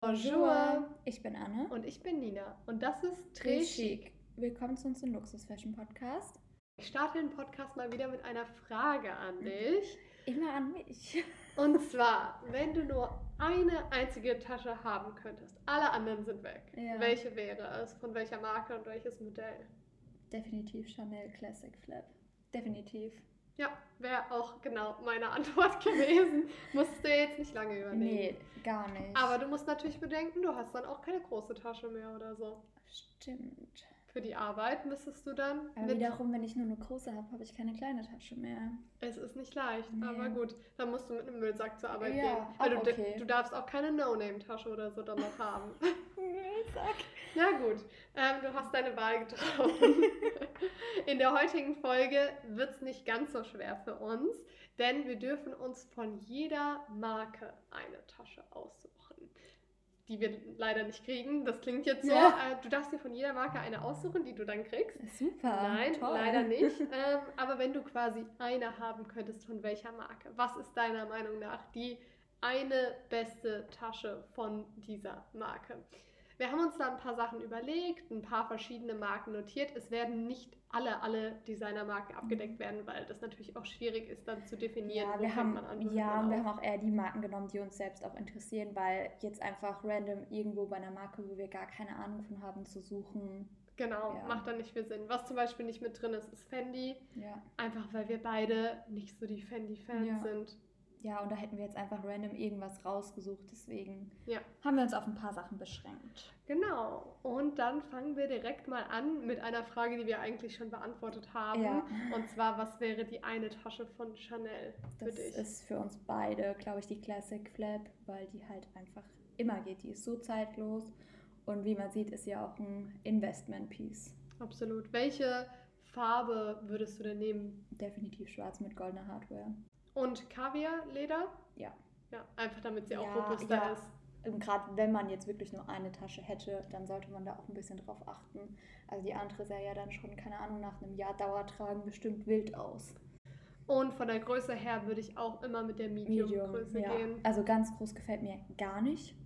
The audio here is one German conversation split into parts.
Bonjour. Ich bin Anne. Und ich bin Nina. Und das ist Très Chic. Willkommen zu unserem Luxus Fashion Podcast. Ich starte den Podcast mal wieder mit einer Frage an dich. Immer an mich. Und zwar, wenn du nur eine einzige Tasche haben könntest, alle anderen sind weg. Ja. Welche wäre es? Von welcher Marke und welches Modell? Definitiv Chanel Classic Flap. Definitiv. Ja, wäre auch genau meine Antwort gewesen. Musstest du jetzt nicht lange überlegen. Nee, gar nicht. Aber du musst natürlich bedenken, du hast dann auch keine große Tasche mehr oder so. Stimmt. Für die Arbeit müsstest du dann. Aber wiederum, wenn ich nur eine große habe, habe ich keine kleine Tasche mehr. Es ist nicht leicht, Nee. aber gut. Dann musst du mit einem Müllsack zur Arbeit Ja, gehen. Weil du, okay. du darfst auch keine No-Name-Tasche oder so dann noch haben. Sag. Na gut, ähm, du hast deine Wahl getroffen. In der heutigen Folge wird es nicht ganz so schwer für uns, denn wir dürfen uns von jeder Marke eine Tasche aussuchen. Die wir leider nicht kriegen. Das klingt jetzt so. Ja. Äh, du darfst dir von jeder Marke eine aussuchen, die du dann kriegst. Super. Nein, toll. leider nicht. Ähm, aber wenn du quasi eine haben könntest, von welcher Marke? Was ist deiner Meinung nach die eine beste Tasche von dieser Marke? Wir haben uns da ein paar Sachen überlegt, ein paar verschiedene Marken notiert. Es werden nicht alle, alle Designermarken abgedeckt werden, weil das natürlich auch schwierig ist, dann zu definieren. Ja, wir haben, man an, ja, wir haben auch eher die Marken genommen, die uns selbst auch interessieren, weil jetzt einfach random irgendwo bei einer Marke, wo wir gar keine Ahnung von haben, zu suchen. Genau, Ja. macht dann nicht viel Sinn. Was zum Beispiel nicht mit drin ist, ist Fendi. Ja. Einfach weil wir beide nicht so die Fendi-Fans Ja. sind. Ja, und da hätten wir jetzt einfach random irgendwas rausgesucht, deswegen Ja. haben wir uns auf ein paar Sachen beschränkt. Genau. Und dann fangen wir direkt mal an mit einer Frage, die wir eigentlich schon beantwortet haben. Ja. Und zwar, was wäre die eine Tasche von Chanel für Das dich? ist für uns beide, glaube ich, die Classic Flap, weil die halt einfach immer geht. Die ist so zeitlos und wie man sieht, ist ja auch ein Investment-Piece. Absolut. Welche Farbe würdest du denn nehmen? Definitiv schwarz mit goldener Hardware. Und Kaviar-Leder? Ja. Ja, einfach damit sie auch Ja, robuster ja. ist. Und gerade wenn man jetzt wirklich nur eine Tasche hätte, dann sollte man da auch ein bisschen drauf achten. Also die andere sah ja dann schon, keine Ahnung, nach einem Jahr Dauertragen bestimmt wild aus. Und von der Größe her würde ich auch immer mit der Medium-Größe ja. gehen. Also ganz groß gefällt mir gar nicht.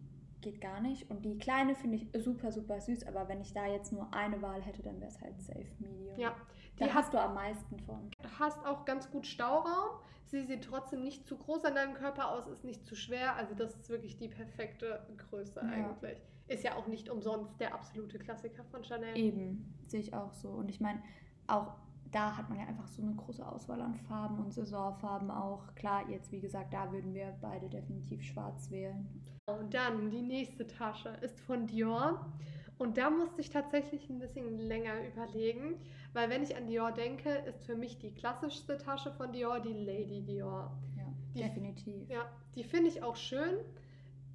Geht gar nicht. Und die kleine finde ich super, super süß. Aber wenn ich da jetzt nur eine Wahl hätte, dann wäre es halt safe Medium. Ja, die hast du am meisten von. Du hast auch ganz gut Stauraum. Sie sieht trotzdem nicht zu groß an deinem Körper aus, ist nicht zu schwer. Also das ist wirklich die perfekte Größe Ja. eigentlich. Ist ja auch nicht umsonst der absolute Klassiker von Chanel. Eben, sehe ich auch so. Und ich meine, auch da hat man ja einfach so eine große Auswahl an Farben und Saisonfarben auch. Klar, jetzt wie gesagt, da würden wir beide definitiv schwarz wählen. Und dann die nächste Tasche ist von Dior. Und da musste ich tatsächlich ein bisschen länger überlegen, weil wenn ich an Dior denke, ist für mich die klassischste Tasche von Dior die Lady Dior. Ja, Die- definitiv. Ja, die finde ich auch schön,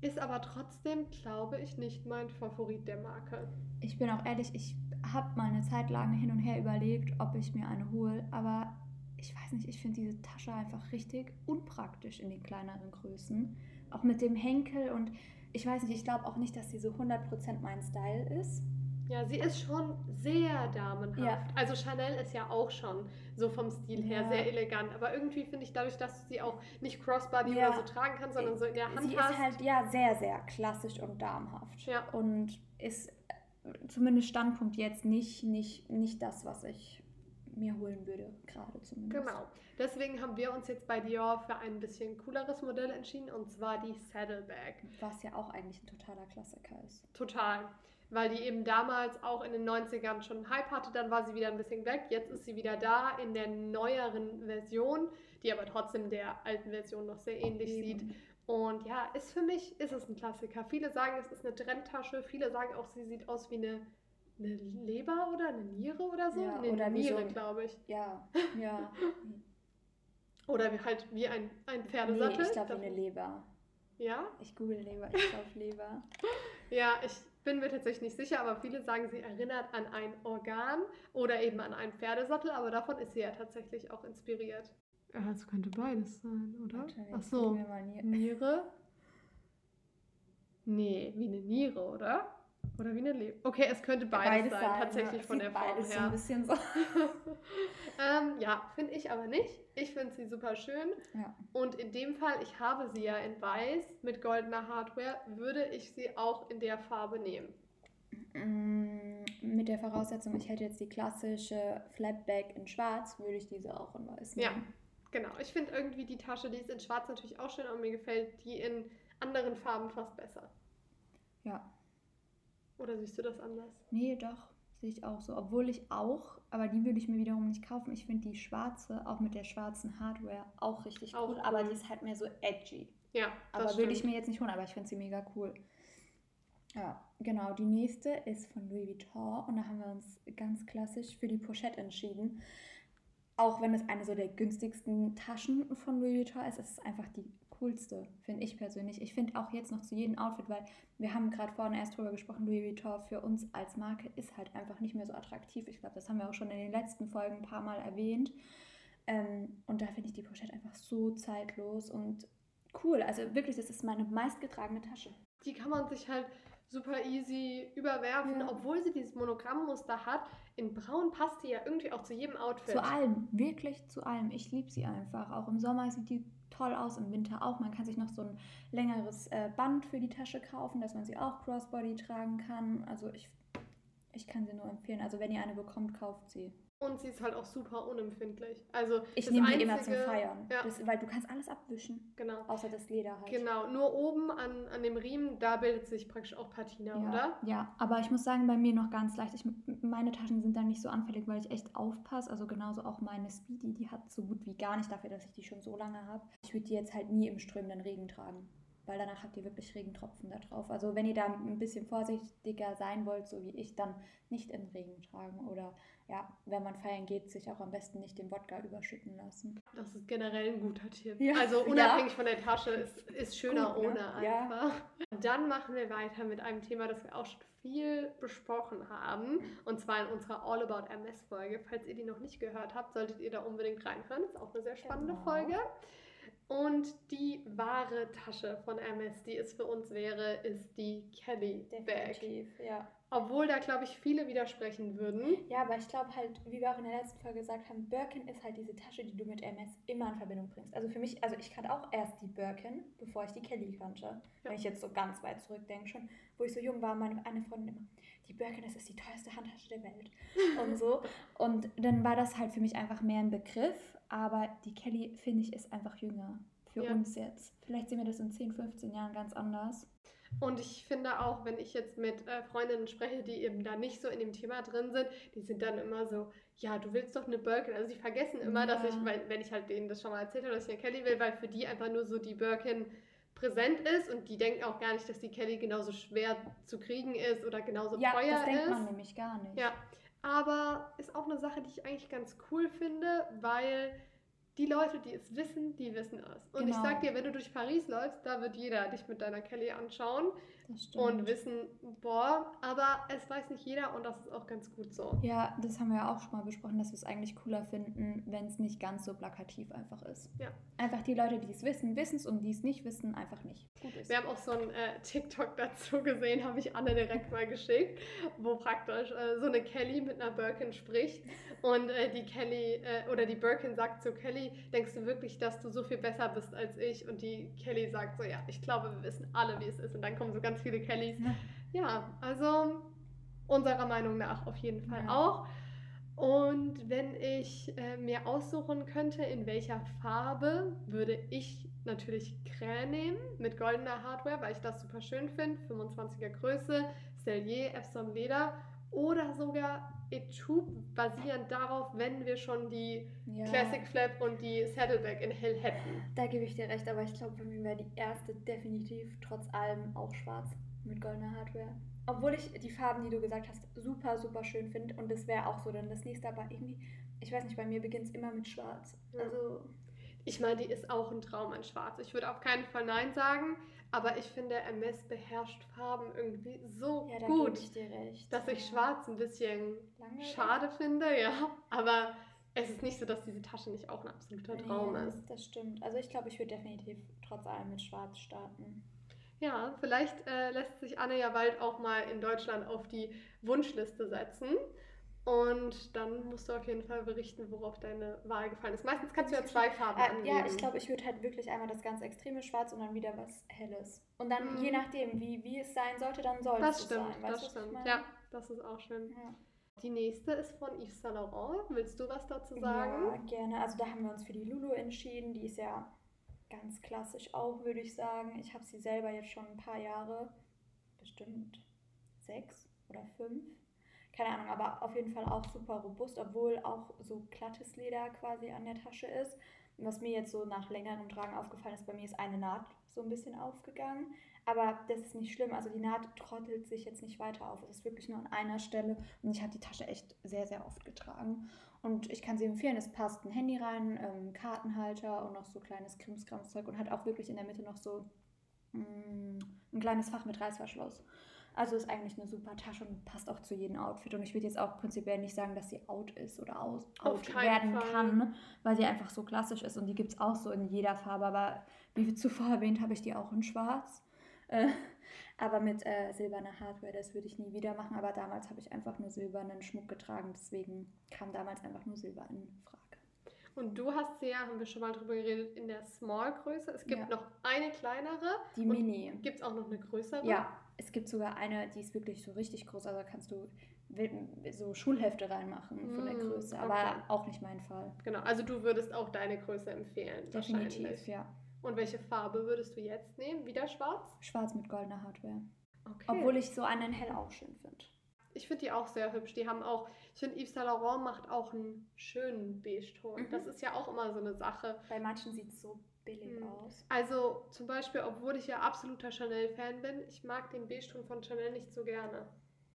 ist aber trotzdem, glaube ich, nicht mein Favorit der Marke. Ich bin auch ehrlich, ich habe mal eine Zeit lang hin und her überlegt, ob ich mir eine hole, aber ich weiß nicht, ich finde diese Tasche einfach richtig unpraktisch in den kleineren Größen. Auch mit dem Henkel und ich weiß nicht, ich glaube auch nicht, dass sie so 100% mein Style ist. Ja, sie ist schon sehr damenhaft. Ja. Also Chanel ist ja auch schon so vom Stil her Ja. sehr elegant. Aber irgendwie finde ich dadurch, dass du sie auch nicht crossbody Ja. oder so tragen kannst, sondern so in der Hand Sie hast. ist halt ja sehr, sehr klassisch und damenhaft. Ja. Und ist äh, zumindest Standpunkt jetzt nicht, nicht, nicht das, was ich mir holen würde, gerade zumindest. Genau. Deswegen haben wir uns jetzt bei Dior für ein bisschen cooleres Modell entschieden und zwar die Saddleback. Was ja auch eigentlich ein totaler Klassiker ist. Total. Weil die eben damals auch in den 90ern schon einen Hype hatte, dann war sie wieder ein bisschen weg. Jetzt ist sie wieder da in der neueren Version, die aber trotzdem der alten Version noch sehr ähnlich sieht. Eben. Und ja, ist für mich ist es ein Klassiker. Viele sagen, es ist eine Trendtasche. Viele sagen auch, sie sieht aus wie eine, eine Leber oder eine Niere oder so. Ja, eine oder so Niere, ein- glaube ich. Ja, ja. Oder wie, halt wie ein, ein nee, Pferdesattel. ich glaube eine Leber. Ja? Ich google Leber, ich glaube Leber. Ja, ich bin mir tatsächlich nicht sicher, aber viele sagen, sie erinnert an ein Organ oder eben an einen Pferdesattel, aber davon ist sie ja tatsächlich auch inspiriert. Ja, es könnte beides sein, oder? Ach so. Niere. Nee, wie eine Niere, oder? Oder wie eine Lebe. Okay, es könnte beides, beides sein, tatsächlich ja. von der Form her. So ein bisschen so. ähm, ja, finde ich aber nicht. Ich finde sie super schön. Ja. Und in dem Fall, ich habe sie ja in weiß mit goldener Hardware, würde ich sie auch in der Farbe nehmen. Mm, mit der Voraussetzung, ich hätte jetzt die klassische Flapback in schwarz, würde ich diese auch in weiß nehmen. Ja, genau. Ich finde irgendwie die Tasche, die ist in schwarz natürlich auch schön, aber mir gefällt die in anderen Farben fast besser. Ja. Oder siehst du das anders? Nee, doch, sehe ich auch so. Obwohl ich auch, aber die würde ich mir wiederum nicht kaufen. Ich finde die schwarze, auch mit der schwarzen Hardware, auch richtig auch cool, cool, aber die ist halt mehr so edgy. Ja, das Aber würde ich mir jetzt nicht holen, aber ich finde sie mega cool. Ja, genau. Die nächste ist von Louis Vuitton und da haben wir uns ganz klassisch für die Pochette entschieden. Auch wenn es eine so der günstigsten Taschen von Louis Vuitton ist, ist es einfach die coolste, finde ich persönlich. Ich finde auch jetzt noch zu jedem Outfit, weil wir haben gerade vorhin erst drüber gesprochen, Louis Vuitton für uns als Marke ist halt einfach nicht mehr so attraktiv. Ich glaube, das haben wir auch schon in den letzten Folgen ein paar Mal erwähnt. Ähm, und da finde ich die Pochette einfach so zeitlos und cool. Also wirklich, das ist meine meistgetragene Tasche. Die kann man sich halt super easy überwerfen, ja. obwohl sie dieses Monogrammmuster hat. In Braun passt die ja irgendwie auch zu jedem Outfit. Zu allem, wirklich zu allem. Ich liebe sie einfach. Auch im Sommer sieht die toll aus, im Winter auch. Man kann sich noch so ein längeres äh, Band für die Tasche kaufen, dass man sie auch Crossbody tragen kann. Also ich, ich kann sie nur empfehlen. Also wenn ihr eine bekommt, kauft sie. Und sie ist halt auch super unempfindlich. Also ich nehme die immer zum Feiern, ja. das, weil du kannst alles abwischen. Genau. Außer das Leder halt. Genau, nur oben an, an dem Riemen, da bildet sich praktisch auch Patina, ja. oder? Ja, aber ich muss sagen, bei mir noch ganz leicht. Ich, meine Taschen sind da nicht so anfällig, weil ich echt aufpasse. Also genauso auch meine Speedy, die hat so gut wie gar nicht dafür, dass ich die schon so lange habe. Ich würde die jetzt halt nie im strömenden Regen tragen weil danach habt ihr wirklich Regentropfen da drauf. Also wenn ihr da ein bisschen vorsichtiger sein wollt, so wie ich, dann nicht im Regen tragen oder ja, wenn man feiern geht, sich auch am besten nicht den Wodka überschütten lassen. Das ist generell ein guter Tipp. Ja. Also unabhängig ja. von der Tasche ist, ist schöner Gut, ne? ohne einfach. Ja. Dann machen wir weiter mit einem Thema, das wir auch schon viel besprochen haben. Und zwar in unserer All About MS Folge. Falls ihr die noch nicht gehört habt, solltet ihr da unbedingt reinhören. Das ist auch eine sehr spannende genau. Folge. Und die wahre Tasche von Hermes, die es für uns wäre, ist die Kelly Definitiv, Bag. ja. Obwohl da, glaube ich, viele widersprechen würden. Ja, aber ich glaube halt, wie wir auch in der letzten Folge gesagt haben, Birkin ist halt diese Tasche, die du mit Hermes immer in Verbindung bringst. Also für mich, also ich kannte auch erst die Birkin, bevor ich die Kelly kannte. Ja. Wenn ich jetzt so ganz weit zurückdenke schon, wo ich so jung war, meine eine Freundin immer, die Birkin, das ist die teuerste Handtasche der Welt. und so. Und dann war das halt für mich einfach mehr ein Begriff aber die Kelly, finde ich, ist einfach jünger für ja. uns jetzt. Vielleicht sehen wir das in 10, 15 Jahren ganz anders. Und ich finde auch, wenn ich jetzt mit äh, Freundinnen spreche, die eben da nicht so in dem Thema drin sind, die sind dann immer so, ja, du willst doch eine Birkin. Also die vergessen immer, ja. dass ich, weil, wenn ich halt denen das schon mal erzählt habe, dass ich eine Kelly will, weil für die einfach nur so die Birkin präsent ist und die denken auch gar nicht, dass die Kelly genauso schwer zu kriegen ist oder genauso ja, teuer ist. Ja, das denkt man nämlich gar nicht. Ja, aber ist auch eine Sache, die ich eigentlich ganz cool finde, weil die Leute, die es wissen, die wissen es. Und genau. ich sag dir, wenn du durch Paris läufst, da wird jeder dich mit deiner Kelly anschauen und wissen, boah, aber es weiß nicht jeder und das ist auch ganz gut so. Ja, das haben wir ja auch schon mal besprochen, dass wir es eigentlich cooler finden, wenn es nicht ganz so plakativ einfach ist. Ja. Einfach die Leute, die es wissen, wissen es und die es nicht wissen, einfach nicht. Gut ist. Wir haben auch so ein äh, TikTok dazu gesehen, habe ich Anne direkt mal geschickt, wo praktisch äh, so eine Kelly mit einer Birkin spricht und äh, die Kelly äh, oder die Birkin sagt zu Kelly, denkst du wirklich, dass du so viel besser bist als ich? Und die Kelly sagt so, ja, ich glaube, wir wissen alle, wie es ist. Und dann kommen so ganz viele Kellys. Ja, also unserer Meinung nach auf jeden Fall ja. auch. Und wenn ich äh, mir aussuchen könnte, in welcher Farbe, würde ich natürlich Crä nehmen mit goldener Hardware, weil ich das super schön finde. 25er Größe, Cellier, Epsom Leder oder sogar Etube basierend darauf, wenn wir schon die ja. Classic Flap und die Saddleback in hell hätten. Da gebe ich dir recht, aber ich glaube, bei mir wäre die erste definitiv trotz allem auch schwarz mit goldener Hardware. Obwohl ich die Farben, die du gesagt hast, super, super schön finde und das wäre auch so dann das nächste, aber irgendwie, ich weiß nicht, bei mir beginnt es immer mit schwarz. Ja. Also ich meine, die ist auch ein Traum an Schwarz. Ich würde auf keinen Fall Nein sagen, aber ich finde, MS beherrscht Farben irgendwie so ja, gut, ich recht, dass ich Schwarz ein bisschen Lange schade recht. finde, ja. Aber es ist nicht so, dass diese Tasche nicht auch ein absoluter Traum nee, ist. Das stimmt. Also ich glaube, ich würde definitiv trotz allem mit Schwarz starten. Ja, vielleicht äh, lässt sich Anne ja bald auch mal in Deutschland auf die Wunschliste setzen. Und dann musst du auf jeden Fall berichten, worauf deine Wahl gefallen ist. Meistens kannst du ja zwei Farben Äh, angeben. ja, ich glaube, ich würde halt wirklich einmal das ganz extreme Schwarz und dann wieder was Helles. Und dann, Mhm. je nachdem, wie, wie es sein sollte, dann soll Das es stimmt, sein. Weißt das was ich stimmt. Ja, das ist auch schön. Ja. Die nächste ist von Yves Saint Laurent. Willst du was dazu sagen? Ja, gerne. Also da haben wir uns für die Lulu entschieden. Die ist ja ganz klassisch auch, würde ich sagen. Ich habe sie selber jetzt schon ein paar Jahre, bestimmt sechs oder fünf. Keine Ahnung, aber auf jeden Fall auch super robust, obwohl auch so glattes Leder quasi an der Tasche ist. Was mir jetzt so nach längerem Tragen aufgefallen ist, bei mir ist eine Naht so ein bisschen aufgegangen. Aber das ist nicht schlimm. Also die Naht trottelt sich jetzt nicht weiter auf. Es ist wirklich nur an einer Stelle. Und ich habe die Tasche echt sehr, sehr oft getragen. Und ich kann sie empfehlen. Es passt ein Handy rein, ähm, Kartenhalter und noch so kleines Krimskramszeug und hat auch wirklich in der Mitte noch so mm, ein kleines Fach mit Reißverschluss. Also ist eigentlich eine super Tasche und passt auch zu jedem Outfit. Und ich würde jetzt auch prinzipiell nicht sagen, dass sie out ist oder aus, out werden Fall. kann, weil sie einfach so klassisch ist. Und die gibt es auch so in jeder Farbe. Aber wie zuvor erwähnt, habe ich die auch in schwarz. Äh, aber mit äh, silberner Hardware, das würde ich nie wieder machen. Aber damals habe ich einfach nur silbernen Schmuck getragen. Deswegen kam damals einfach nur Silber in Frage. Und du hast sie ja, haben wir schon mal drüber geredet, in der Small-Größe. Es gibt Ja. noch eine kleinere. Die Mini. Gibt es auch noch eine größere? Ja, es gibt sogar eine, die ist wirklich so richtig groß. Also kannst du so Schulhefte reinmachen von der Mm, Größe. okay. Aber auch nicht mein Fall. Genau, also du würdest auch deine Größe empfehlen. Definitiv, ja. Und welche Farbe würdest du jetzt nehmen? Wieder schwarz? Schwarz mit goldener Hardware. Okay. Obwohl ich so einen hell auch schön finde. Ich finde die auch sehr hübsch. Die haben auch, ich finde Yves Saint Laurent macht auch einen schönen Beige-Ton. Mhm. Das ist ja auch immer so eine Sache. Bei manchen sieht es so billig Mhm. aus. Also zum Beispiel, obwohl ich ja absoluter Chanel-Fan bin, ich mag den Beige-Ton von Chanel nicht so gerne.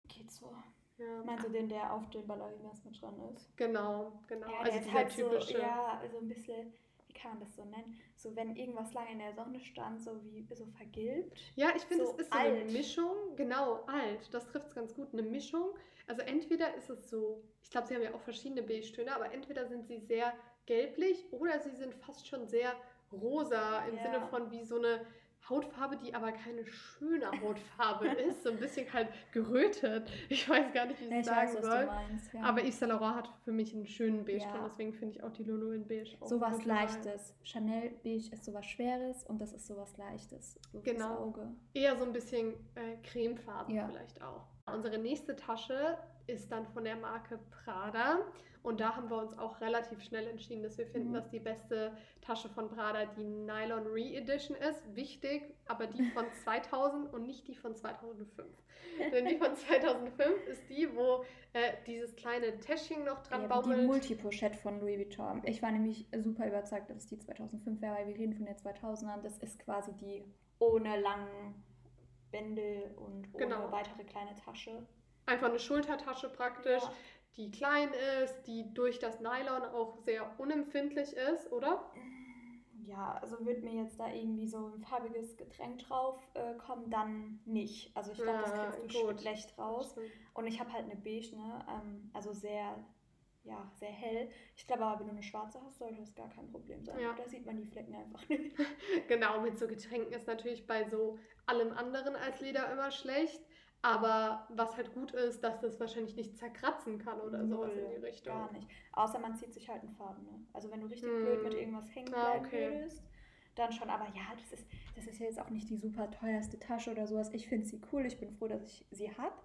Geht so. Ja. Meinst du den, der auf den Ballerinas mit dran ist? Genau, genau. Ja, also der ist dieser halt so, typische. ja, so ein bisschen, kann man das so nennen? So wenn irgendwas lange in der Sonne stand, so wie so vergilbt. Ja, ich finde, So es ist so eine. Mischung. Genau, alt. Das trifft es ganz gut. Eine Mischung. Also entweder ist es so, ich glaube, sie haben ja auch verschiedene Beige-Töne, aber entweder sind sie sehr gelblich oder sie sind fast schon sehr rosa im Ja. Sinne von wie so eine Hautfarbe, die aber keine schöne Hautfarbe ist. So ein bisschen halt gerötet. Ich weiß gar nicht, wie ich es sagen weiß, soll. meinst. Ja. Aber Yves Saint Laurent hat für mich einen schönen Beige-Ton, Ja. deswegen finde ich auch die Lulu in Beige auch so was gute Wahl. Leichtes. Chanel Beige ist sowas Schweres und das ist sowas Leichtes. So Genau. Auge. Eher so ein bisschen äh, cremefarben Ja. vielleicht auch. Unsere nächste Tasche ist dann von der Marke Prada. Und da haben wir uns auch relativ schnell entschieden, dass wir finden, Mhm. dass die beste Tasche von Prada die Nylon Re-Edition ist. Wichtig, aber die von 2000 und nicht die von 2005. Denn die von 2005 ist die, wo äh, dieses kleine Täschchen noch dran Ja, wie die baumelt. Multipochette von Louis Vuitton. Ich war nämlich super überzeugt, dass es die 2005 wäre, weil wir reden von der 2000er. Das ist quasi die ohne langen Bändel und ohne Genau. weitere kleine Tasche. Einfach eine Schultertasche praktisch, Ja. Die klein ist, die durch das Nylon auch sehr unempfindlich ist, oder? Ja, also wird mir jetzt da irgendwie so ein farbiges Getränk drauf äh, kommen, dann nicht. Also ich glaube, das Ja, kriegst du gut. schlecht raus. Und ich habe halt eine beige, ne? Ähm, also sehr, ja, sehr hell. Ich glaube aber, wenn du eine schwarze hast, sollte das gar kein Problem sein. Ja. Da sieht man die Flecken einfach nicht. Genau, mit so Getränken ist natürlich bei so allem anderen als Leder immer schlecht. Aber was halt gut ist, dass das wahrscheinlich nicht zerkratzen kann oder sowas in die Null, Richtung. Gar nicht. Außer man zieht sich halt einen Faden, ne? Also wenn du richtig Hm. blöd mit irgendwas hängen Ah, bleiben okay. würdest, dann schon. Aber ja, das ist, das ist ja jetzt auch nicht die super teuerste Tasche oder sowas. Ich finde sie cool. Ich bin froh, dass ich sie habe.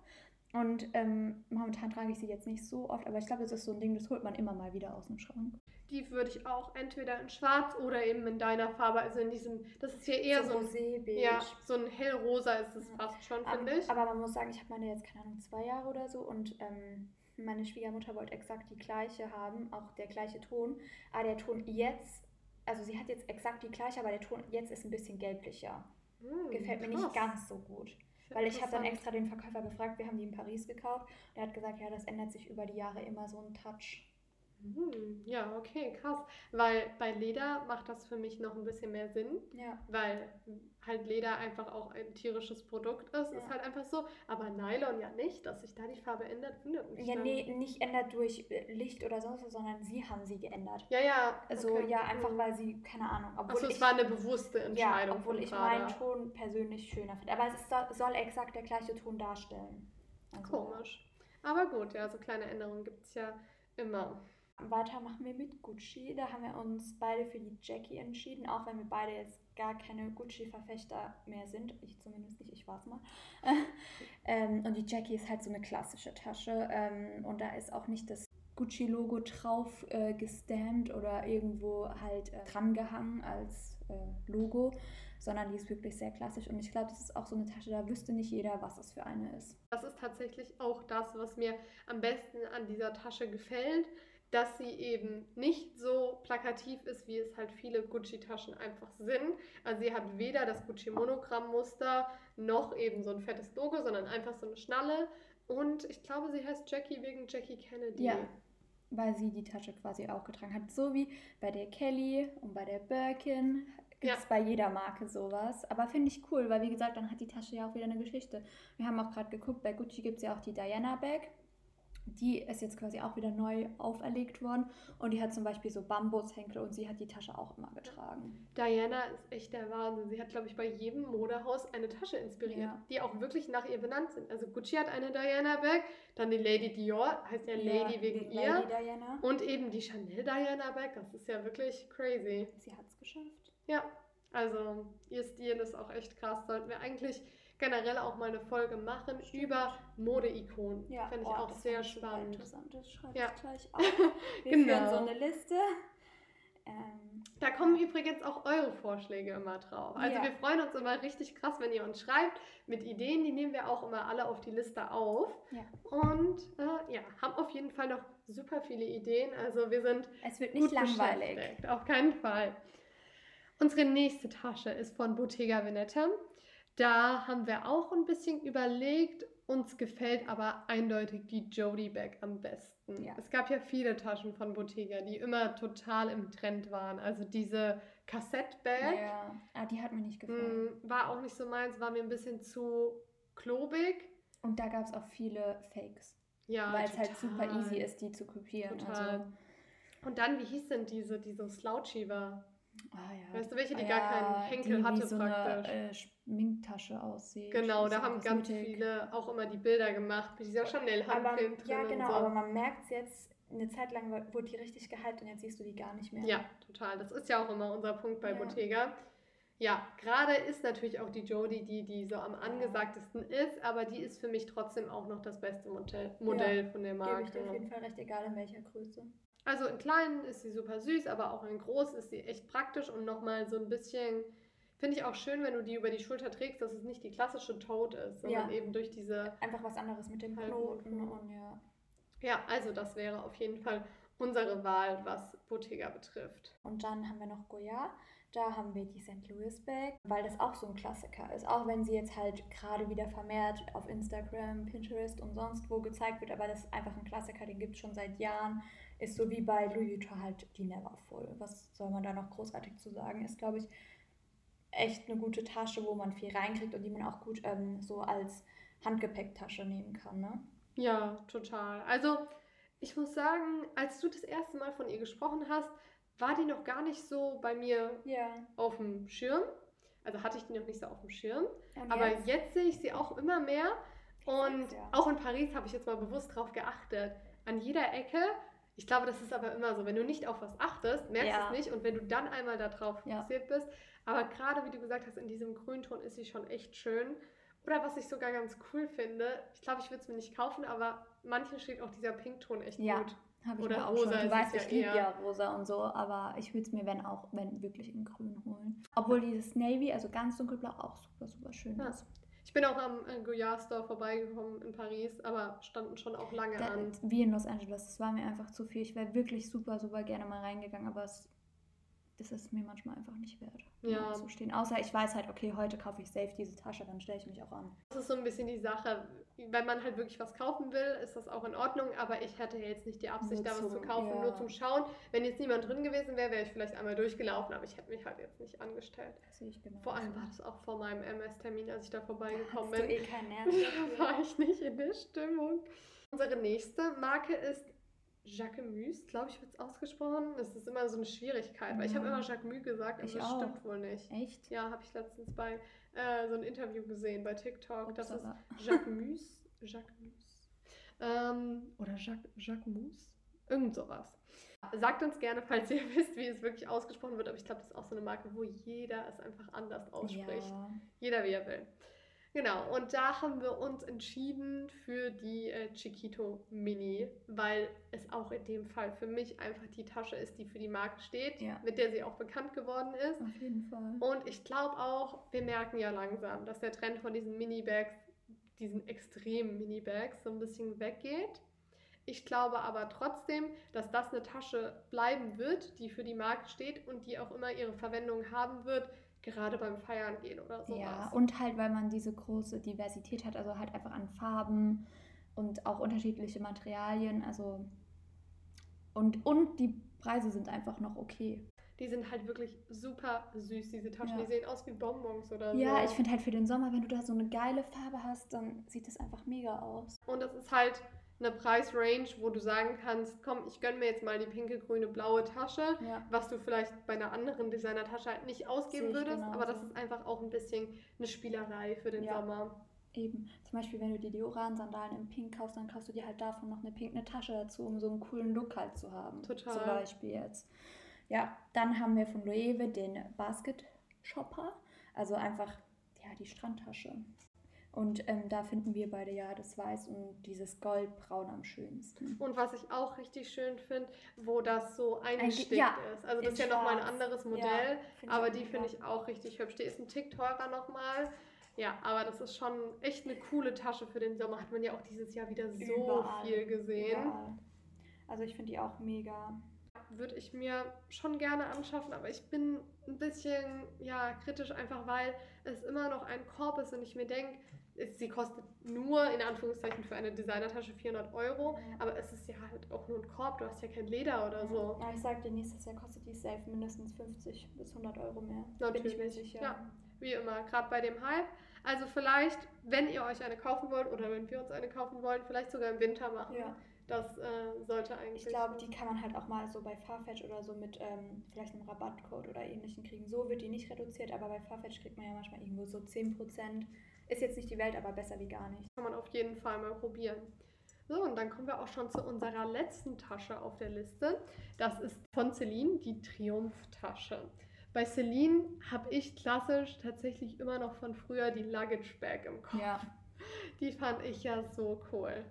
Und ähm, momentan trage ich sie jetzt nicht so oft, aber ich glaube, das ist so ein Ding, das holt man immer mal wieder aus dem Schrank. Die würde ich auch entweder in schwarz oder eben in deiner Farbe, also in diesem, das ist hier eher so, ein, rosé-beige. ja, so ein hellrosa ist es Ja. fast schon, finde ich. aber man muss sagen, ich habe meine jetzt, keine Ahnung, zwei Jahre oder so und ähm, meine Schwiegermutter wollte exakt die gleiche haben, auch der gleiche Ton. Aber der Ton jetzt, also sie hat jetzt exakt die gleiche, aber der Ton jetzt ist ein bisschen gelblicher. Hm, Gefällt mir krass. nicht ganz so gut. Weil ich habe dann extra den Verkäufer gefragt, wir haben die in Paris gekauft. Der hat gesagt, ja, das ändert sich über die Jahre immer so ein Touch. Hm, ja, okay, krass. Weil bei Leder macht das für mich noch ein bisschen mehr Sinn. Ja. Weil halt Leder einfach auch ein tierisches Produkt ist. Ja. Ist halt einfach so. Aber Nylon ja nicht, dass sich da die Farbe ändert, wundert mich. Ja, dann. nee, nicht ändert durch äh, Licht oder sonst was, sondern sie haben sie geändert. Ja, ja. Also okay. ja, einfach Hm. weil sie, keine Ahnung, obwohl Achso, ich, es war eine bewusste ja, Entscheidung. obwohl von ich meinen Ton persönlich schöner finde. Aber es ist, soll, soll exakt der gleiche Ton darstellen. Also, Komisch. Aber gut, ja, so kleine Änderungen gibt es ja immer. Weiter machen wir mit Gucci. Da haben wir uns beide für die Jackie entschieden, auch wenn wir beide jetzt gar keine Gucci-Verfechter mehr sind. Ich zumindest nicht, ich war es mal. ähm, und die Jackie ist halt so eine klassische Tasche. Ähm, und da ist auch nicht das Gucci-Logo drauf äh, gestammt oder irgendwo halt äh, drangehangen als äh, Logo, sondern die ist wirklich sehr klassisch. Und ich glaube, das ist auch so eine Tasche, da wüsste nicht jeder, was das für eine ist. Das ist tatsächlich auch das, was mir am besten an dieser Tasche gefällt, dass sie eben nicht so plakativ ist, wie es halt viele Gucci-Taschen einfach sind. Also sie hat weder das Gucci-Monogramm-Muster noch eben so ein fettes Logo, sondern einfach so eine Schnalle. Und ich glaube, sie heißt Jackie wegen Jackie Kennedy. Ja. Weil sie die Tasche quasi auch getragen hat. So wie bei der Kelly und bei der Birkin gibt es Ja. bei jeder Marke sowas. Aber finde ich cool, weil wie gesagt, dann hat die Tasche ja auch wieder eine Geschichte. Wir haben auch gerade geguckt, bei Gucci gibt es ja auch die Diana Bag. Die ist jetzt quasi auch wieder neu auferlegt worden. Und die hat zum Beispiel so Bambushenkel und sie hat die Tasche auch immer getragen. Diana ist echt der Wahnsinn. Sie hat, glaube ich, bei jedem Modehaus eine Tasche inspiriert, Ja. die auch wirklich nach ihr benannt sind. Also Gucci hat eine Diana Bag, dann die Lady Dior, heißt ja Lady wegen ihr. Lady Diana. Und eben die Chanel Diana Bag, das ist ja wirklich crazy. Sie hat es geschafft. Ja, also ihr Stil ist auch echt krass. Sollten wir eigentlich generell auch mal eine Folge machen Stimmt. über Modeikonen. Ja, Finde ich oh, auch sehr spannend. Interessant, das schreibe Ja. ich gleich auf. Wir Genau. führen so eine Liste. Ähm, Da kommen übrigens auch eure Vorschläge immer drauf. Also Ja. wir freuen uns immer richtig krass, wenn ihr uns schreibt mit Ideen. Die nehmen wir auch immer alle auf die Liste auf. Ja. Und äh, ja, haben auf jeden Fall noch super viele Ideen. Also wir sind es wird nicht gut langweilig. Auf keinen Fall. Unsere nächste Tasche ist von Bottega Veneta. Da haben wir auch ein bisschen überlegt. Uns gefällt aber eindeutig die Jodie Bag am besten. Ja. Es gab ja viele Taschen von Bottega, die immer total im Trend waren. Also diese Kassett-Bag Ja, ah, die hat mir nicht gefallen. mh, war auch nicht so meins, war mir ein bisschen zu klobig. Und da gab es auch viele Fakes, Ja, weil es halt super easy ist, die zu kopieren. Total. Also, Und dann, wie hieß denn diese, die so slouchy war? Ah, ja. Weißt du, welche, die Ah, gar keinen Henkel die hatte wie so praktisch? eine äh, Schminktasche aussieht. Genau, da haben ganz viele auch immer die Bilder gemacht mit dieser Chanel-Handcreme drin Ja, genau, und so. aber man merkt es jetzt, eine Zeit lang wurde die richtig gehypt und jetzt siehst du die gar nicht mehr. ja, total. Das ist ja auch immer unser Punkt bei Ja. Bottega. Ja, gerade ist natürlich auch die Jodie die, die so am angesagtesten ist, aber die ist für mich trotzdem auch noch das beste Modell, Modell von der Gebe ich dir auf Marke. jeden Fall recht, egal in welcher Größe. Also in kleinen ist sie super süß, aber auch in groß ist sie echt praktisch und nochmal so ein bisschen, finde ich auch schön, wenn du die über die Schulter trägst, dass es nicht die klassische Tote ist, sondern Ja. eben durch diese Einfach was anderes mit dem Knoten Knoten. und ja. Ja, also das wäre auf jeden Fall unsere Wahl, was Bottega betrifft. Und dann haben wir noch Goya. Da haben wir die St. Louis Bag, weil das auch so ein Klassiker ist. Auch wenn sie jetzt halt gerade wieder vermehrt auf Instagram, Pinterest und sonst wo gezeigt wird. Aber das ist einfach ein Klassiker, den gibt es schon seit Jahren. Ist so wie bei Louis Vuitton halt die Neverfull. Was soll man da noch großartig zu sagen? Ist, glaube ich, echt eine gute Tasche, wo man viel reinkriegt und die man auch gut ähm, so als Handgepäcktasche nehmen kann. Ne? Ja, total. Also ich muss sagen, als du das erste Mal von ihr gesprochen hast, war die noch gar nicht so bei mir Ja. auf dem Schirm. Also hatte ich die noch nicht so auf dem Schirm. Und Aber jetzt? jetzt sehe ich sie auch immer mehr. Und ja. auch in Paris habe ich jetzt mal bewusst drauf geachtet. An jeder Ecke. Ich glaube, das ist aber immer so. Wenn du nicht auf was achtest, merkst du Ja. es nicht. Und wenn du dann einmal darauf Ja. fokussiert bist. Aber gerade wie du gesagt hast, in diesem Grünton ist sie schon echt schön. Oder was ich sogar ganz cool finde, ich glaube, ich würde es mir nicht kaufen, aber manchen steht auch dieser Pinkton echt Ja. gut. Habe ich Oder auch rosa schon. Du weißt, ja ich liebe ja rosa und so, aber ich würde es mir, wenn auch, wenn wirklich in grün holen. Obwohl dieses Navy, also ganz dunkelblau, auch super, super schön Ja. ist. Ich bin auch am äh, Goya Store vorbeigekommen in Paris, aber standen schon auch lange Da, an. wie in Los Angeles, das war mir einfach zu viel. Ich wäre wirklich super, super gerne mal reingegangen, aber es, das ist mir manchmal einfach nicht wert, Ja. zu stehen. Außer ich weiß halt, okay, heute kaufe ich safe diese Tasche, dann stelle ich mich auch an. Das ist so ein bisschen die Sache. Wenn man halt wirklich was kaufen will, ist das auch in Ordnung. Aber ich hätte jetzt nicht die Absicht, Nur da was zu kaufen, ja. nur zum Schauen. Wenn jetzt niemand drin gewesen wäre, wäre ich vielleicht einmal durchgelaufen. Aber ich hätte mich halt jetzt nicht angestellt. Genau. Vor allem war das auch vor meinem MS-Termin, als ich da vorbeigekommen Hast du bin. eh keinen Nerv Da war ich nicht in der Stimmung. Unsere nächste Marke ist Jacquemus, glaube ich, wird es ausgesprochen. Das ist immer so eine Schwierigkeit, weil ich habe Ja. immer Jacquemus gesagt, aber Ich das auch. stimmt wohl nicht. Echt? Ja, habe ich letztens bei äh, so ein Interview gesehen bei TikTok. Das ist. Jacquemus. Jacquemus. Ähm, oder Jacques, Jacquemus? Irgend sowas. Sagt uns gerne, falls ihr wisst, wie es wirklich ausgesprochen wird, aber ich glaube, das ist auch so eine Marke, wo jeder es einfach anders ausspricht. Ja. Jeder wie er will. Genau, und da haben wir uns entschieden für die äh, Chiquito Mini, weil es auch in dem Fall für mich einfach die Tasche ist, die für die Marke steht, Ja. mit der sie auch bekannt geworden ist. Auf jeden Fall. Und ich glaube auch, wir merken ja langsam, dass der Trend von diesen Mini-Bags, diesen extremen Mini-Bags, so ein bisschen weggeht. Ich glaube aber trotzdem, dass das eine Tasche bleiben wird, die für die Marke steht und die auch immer ihre Verwendung haben wird, gerade beim Feiern gehen oder sowas. Ja, und halt, weil man diese große Diversität hat, also halt einfach an Farben und auch unterschiedliche Materialien, also und, und die Preise sind einfach noch okay. Die sind halt wirklich super süß, diese Taschen. Ja. Die sehen aus wie Bonbons oder so. Ja, ich finde halt für den Sommer, wenn du da so eine geile Farbe hast, dann sieht das einfach mega aus. Und das ist halt eine Preisrange, wo du sagen kannst, komm, ich gönne mir jetzt mal die pinke, grüne, blaue Tasche, Ja. was du vielleicht bei einer anderen Designertasche halt nicht ausgeben würdest. genauso. Aber das ist einfach auch ein bisschen eine Spielerei für den Ja. Sommer. Eben. Zum Beispiel, wenn du dir die Oran-Sandalen in Pink kaufst, dann kaufst du dir halt davon noch eine pinkne Tasche dazu, um so einen coolen Look halt zu haben. Total. Zum Beispiel jetzt. Ja, dann haben wir von Loewe den Basket Shopper. Also einfach, ja, die Strandtasche. Und ähm, da finden wir beide ja das Weiß und dieses Goldbraun am schönsten. Und was ich auch richtig schön finde, wo das so eingestickt ja, ist. Also das ist ja nochmal ein anderes Ja, Modell, find aber die finde ich auch richtig hübsch. Die ist ein Tick teurer nochmal. Ja, aber das ist schon echt eine coole Tasche für den Sommer. Hat man ja auch dieses Jahr wieder so Überall. viel gesehen. Überall. Also ich finde die auch mega. Würde ich mir schon gerne anschaffen, aber ich bin ein bisschen ja, kritisch, einfach weil es immer noch ein Korb ist und ich mir denke, sie kostet nur in Anführungszeichen für eine Designertasche 400 Euro, aber es ist ja halt auch nur ein Korb, du hast ja kein Leder oder so. Ja, ich sag dir, nächstes Jahr kostet die safe mindestens 50 bis 100 Euro mehr. Bin ich mir Natürlich, sicher. ja. Wie immer, gerade bei dem Hype. Also vielleicht, wenn ihr euch eine kaufen wollt oder wenn wir uns eine kaufen wollen, vielleicht sogar im Winter machen. Ja. Das äh, sollte eigentlich. Ich glaube, die kann man halt auch mal so bei Farfetch oder so mit ähm, vielleicht einem Rabattcode oder ähnlichem kriegen. So wird die nicht reduziert, aber bei Farfetch kriegt man ja manchmal irgendwo so 10%. Ist jetzt nicht die Welt, aber besser wie gar nicht. Kann man auf jeden Fall mal probieren. So, und dann kommen wir auch schon zu unserer letzten Tasche auf der Liste. Das ist von Celine die Triumph-Tasche. Bei Celine habe ich klassisch tatsächlich immer noch von früher die Luggage Bag im Kopf. Ja. Die fand ich ja so cool.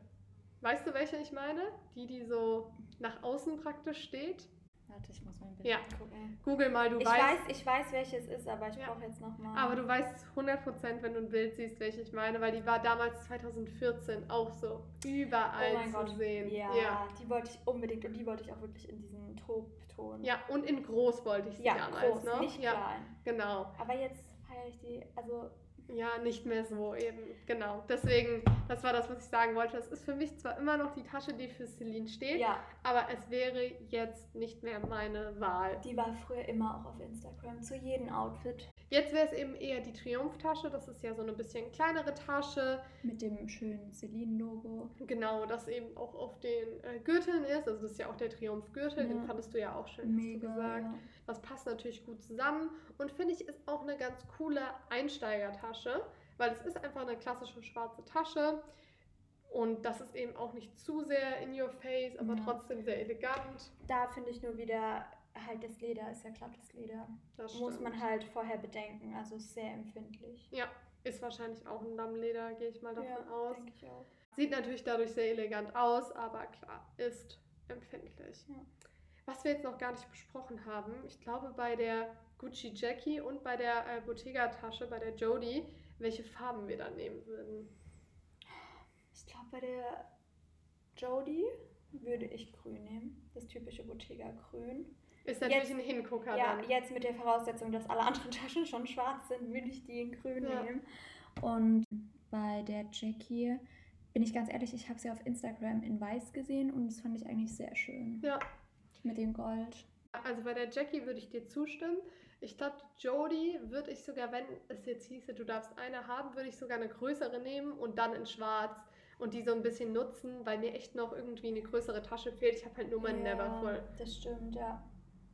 Weißt du, welche ich meine? Die, die so nach außen praktisch steht. Warte, ich muss mal ein Bild Ja. gucken. Google mal, du Ich weißt. weiß, ich weiß, welches ist, aber ich Ja. brauche jetzt nochmal. Aber du weißt 100%, wenn du ein Bild siehst, welche ich meine, weil die war damals 2014 auch so überall oh mein zu Gott. sehen. Ja, ja. die wollte ich unbedingt und die wollte ich auch wirklich in diesem Taubton. Ja, und in groß wollte ich sie ja damals groß, noch. nicht ja, klein. genau. Aber jetzt feiere ich die, also Ja, nicht mehr so eben. Genau. Deswegen, das war das, was ich sagen wollte. Es ist für mich zwar immer noch die Tasche, die für Celine steht, ja, aber es wäre jetzt nicht mehr meine Wahl. die war früher immer auch auf Instagram, zu jedem Outfit. Jetzt wäre es eben eher die Triumph-Tasche. Das ist ja so eine bisschen kleinere Tasche. Mit dem schönen Celine-Logo. Genau, das eben auch auf den äh, Gürteln ist. Also das ist ja auch der Triumph-Gürtel, den Ja. fandest du ja auch schön, hast du Mega. gesagt. Ja. Das passt natürlich gut zusammen und finde ich ist auch eine ganz coole Einsteigertasche, weil es ist einfach eine klassische schwarze Tasche und das ist eben auch nicht zu sehr in your face, aber Ja. trotzdem sehr elegant. Da finde ich nur wieder, halt das Leder ist ja glattes Leder. Das Muss stimmt. man halt vorher bedenken, also sehr empfindlich. Ja, ist wahrscheinlich auch ein Lammleder, gehe ich mal davon ja, aus. ich auch. Sieht natürlich dadurch sehr elegant aus, aber klar, ist empfindlich. Ja. Was wir jetzt noch gar nicht besprochen haben, ich glaube bei der Gucci Jackie und bei der äh, Bottega-Tasche, bei der Jodie, welche Farben wir dann nehmen würden. Ich glaube, bei der Jodie würde ich grün nehmen. Das typische Bottega grün. Ist natürlich Jetzt- ein Hingucker Ja, dann. jetzt mit der Voraussetzung, dass alle anderen Taschen schon schwarz sind, würde ich die in grün Ja. nehmen. Und bei der Jackie bin ich ganz ehrlich, ich habe sie auf Instagram in weiß gesehen und das fand ich eigentlich sehr schön. Ja. Mit dem Gold. Also bei der Jackie würde ich dir zustimmen. Ich glaube, Jodie würde ich sogar, wenn es jetzt hieße, du darfst eine haben, würde ich sogar eine größere nehmen und dann in schwarz und die so ein bisschen nutzen, weil mir echt noch irgendwie eine größere Tasche fehlt. Ich habe halt nur mein Never voll. Das stimmt, ja.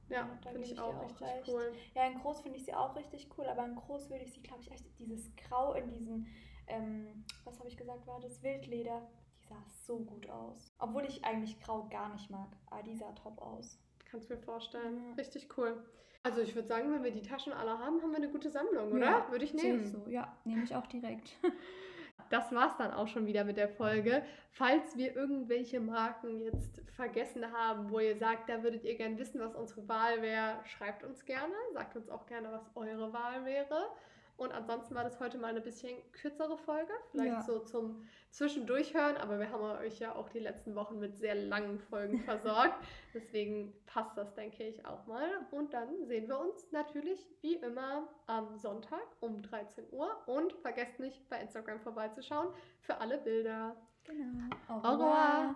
Ja, da finde ich auch richtig recht. cool. Ja, in groß finde ich sie auch richtig cool, aber in groß würde ich sie, glaube ich, echt dieses Grau in diesem, ähm, was habe ich gesagt, war das Wildleder. Die sah so gut aus. Obwohl ich eigentlich Grau gar nicht mag, aber die sah top aus. Kannst mir vorstellen. Ja. Richtig cool. Also ich würde sagen, wenn wir die Taschen alle haben, haben wir eine gute Sammlung, oder? Ja, würde ich nehmen. ich so, ja, nehme ich auch direkt. Das war's dann auch schon wieder mit der Folge. Falls wir irgendwelche Marken jetzt vergessen haben, wo ihr sagt, da würdet ihr gerne wissen, was unsere Wahl wäre, schreibt uns gerne. Sagt uns auch gerne, was eure Wahl wäre. Und ansonsten war das heute mal eine bisschen kürzere Folge, vielleicht Ja. so zum Zwischendurchhören, aber wir haben euch ja auch die letzten Wochen mit sehr langen Folgen versorgt. Deswegen passt das, denke ich, auch mal. Und dann sehen wir uns natürlich wie immer am Sonntag um 13 Uhr. Und vergesst nicht, bei Instagram vorbeizuschauen für alle Bilder. Genau. Au revoir.